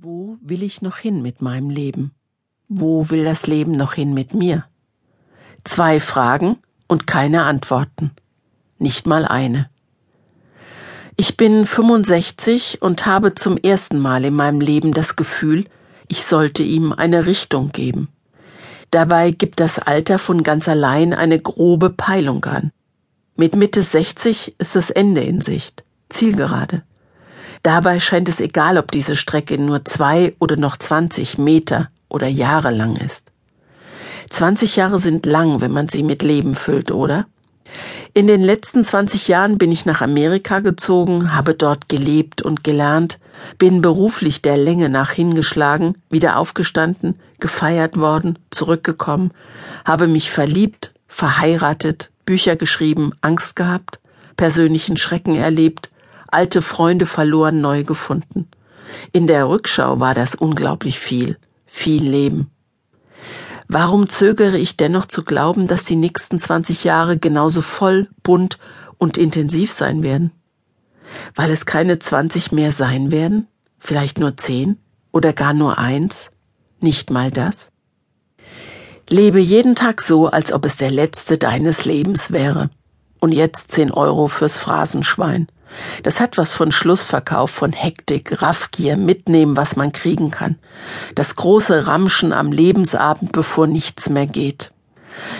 Wo will ich noch hin mit meinem Leben? Wo will das Leben noch hin mit mir? Zwei Fragen und keine Antworten. Nicht mal eine. Ich bin 65 und habe zum ersten Mal in meinem Leben das Gefühl, ich sollte ihm eine Richtung geben. Dabei gibt das Alter von ganz allein eine grobe Peilung an. Mit Mitte 60 ist das Ende in Sicht, zielgerade. Dabei scheint es egal, ob diese Strecke nur zwei oder noch 20 Meter oder Jahre lang ist. 20 Jahre sind lang, wenn man sie mit Leben füllt, oder? In den letzten 20 Jahren bin ich nach Amerika gezogen, habe dort gelebt und gelernt, bin beruflich der Länge nach hingeschlagen, wieder aufgestanden, gefeiert worden, zurückgekommen, habe mich verliebt, verheiratet, Bücher geschrieben, Angst gehabt, persönlichen Schrecken erlebt, alte Freunde verloren, neu gefunden. In der Rückschau war das unglaublich viel, viel Leben. Warum zögere ich dennoch zu glauben, dass die nächsten 20 Jahre genauso voll, bunt und intensiv sein werden? Weil es keine 20 mehr sein werden? Vielleicht nur 10? Oder gar nur eins? Nicht mal das? Lebe jeden Tag so, als ob es der letzte deines Lebens wäre. Und jetzt 10 Euro fürs Phrasenschwein. Das hat was von Schlussverkauf, von Hektik, Raffgier, mitnehmen, was man kriegen kann. Das große Ramschen am Lebensabend, bevor nichts mehr geht.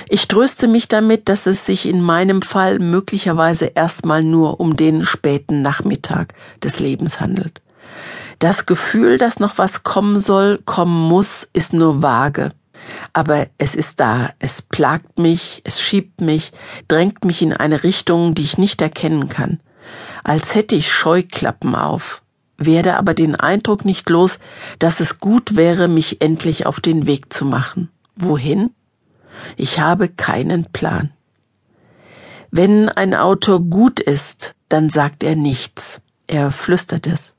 Ich tröste mich damit, dass es sich in meinem Fall möglicherweise erstmal nur um den späten Nachmittag des Lebens handelt. Das Gefühl, dass noch was kommen soll, kommen muss, ist nur vage. Aber es ist da, es plagt mich, es schiebt mich, drängt mich in eine Richtung, die ich nicht erkennen kann als hätte ich Scheuklappen auf, werde aber den Eindruck nicht los, dass es gut wäre, mich endlich auf den Weg zu machen. Wohin? Ich habe keinen Plan. Wenn ein Autor gut ist, dann sagt er nichts, er flüstert es.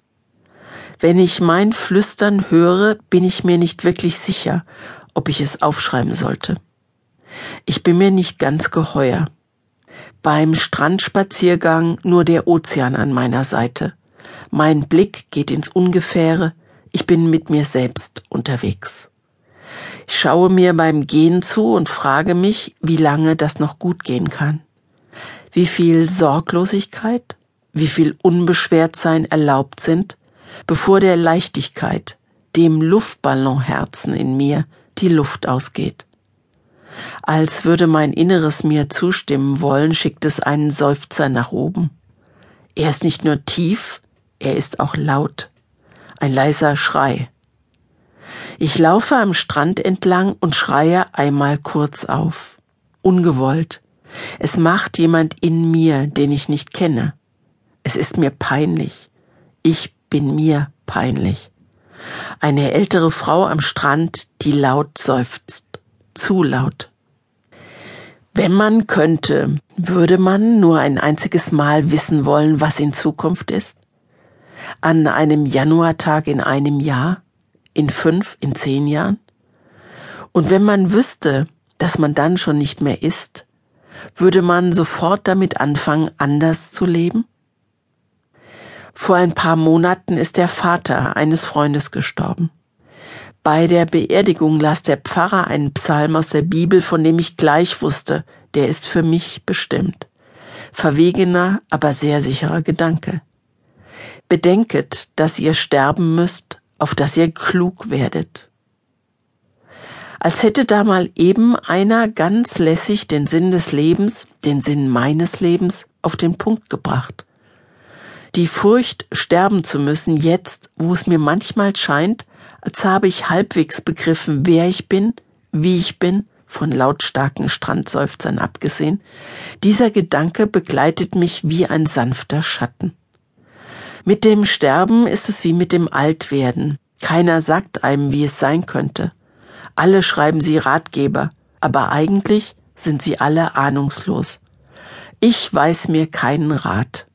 Wenn ich mein Flüstern höre, bin ich mir nicht wirklich sicher, ob ich es aufschreiben sollte. Ich bin mir nicht ganz geheuer beim Strandspaziergang nur der Ozean an meiner Seite. Mein Blick geht ins Ungefähre, ich bin mit mir selbst unterwegs. Ich schaue mir beim Gehen zu und frage mich, wie lange das noch gut gehen kann. Wie viel Sorglosigkeit, wie viel Unbeschwertsein erlaubt sind, bevor der Leichtigkeit, dem Luftballonherzen in mir, die Luft ausgeht. Als würde mein Inneres mir zustimmen wollen, schickt es einen Seufzer nach oben. Er ist nicht nur tief, er ist auch laut. Ein leiser Schrei. Ich laufe am Strand entlang und schreie einmal kurz auf. Ungewollt. Es macht jemand in mir, den ich nicht kenne. Es ist mir peinlich. Ich bin mir peinlich. Eine ältere Frau am Strand, die laut seufzt zu laut. Wenn man könnte, würde man nur ein einziges Mal wissen wollen, was in Zukunft ist? An einem Januartag in einem Jahr? In fünf, in zehn Jahren? Und wenn man wüsste, dass man dann schon nicht mehr ist, würde man sofort damit anfangen, anders zu leben? Vor ein paar Monaten ist der Vater eines Freundes gestorben. Bei der Beerdigung las der Pfarrer einen Psalm aus der Bibel, von dem ich gleich wusste, der ist für mich bestimmt. Verwegener, aber sehr sicherer Gedanke. Bedenket, dass ihr sterben müsst, auf dass ihr klug werdet. Als hätte da mal eben einer ganz lässig den Sinn des Lebens, den Sinn meines Lebens, auf den Punkt gebracht. Die Furcht, sterben zu müssen, jetzt, wo es mir manchmal scheint, als habe ich halbwegs begriffen, wer ich bin, wie ich bin, von lautstarken Strandseufzern abgesehen, dieser Gedanke begleitet mich wie ein sanfter Schatten. Mit dem Sterben ist es wie mit dem Altwerden. Keiner sagt einem, wie es sein könnte. Alle schreiben sie Ratgeber, aber eigentlich sind sie alle ahnungslos. Ich weiß mir keinen Rat.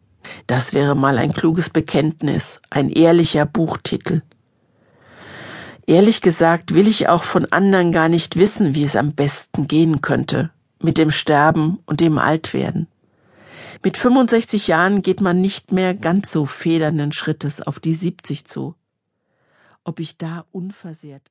Das wäre mal ein kluges Bekenntnis, ein ehrlicher Buchtitel. Ehrlich gesagt will ich auch von anderen gar nicht wissen, wie es am besten gehen könnte, mit dem Sterben und dem Altwerden. Mit 65 Jahren geht man nicht mehr ganz so federnden Schrittes auf die 70 zu. ob ich da unversehrt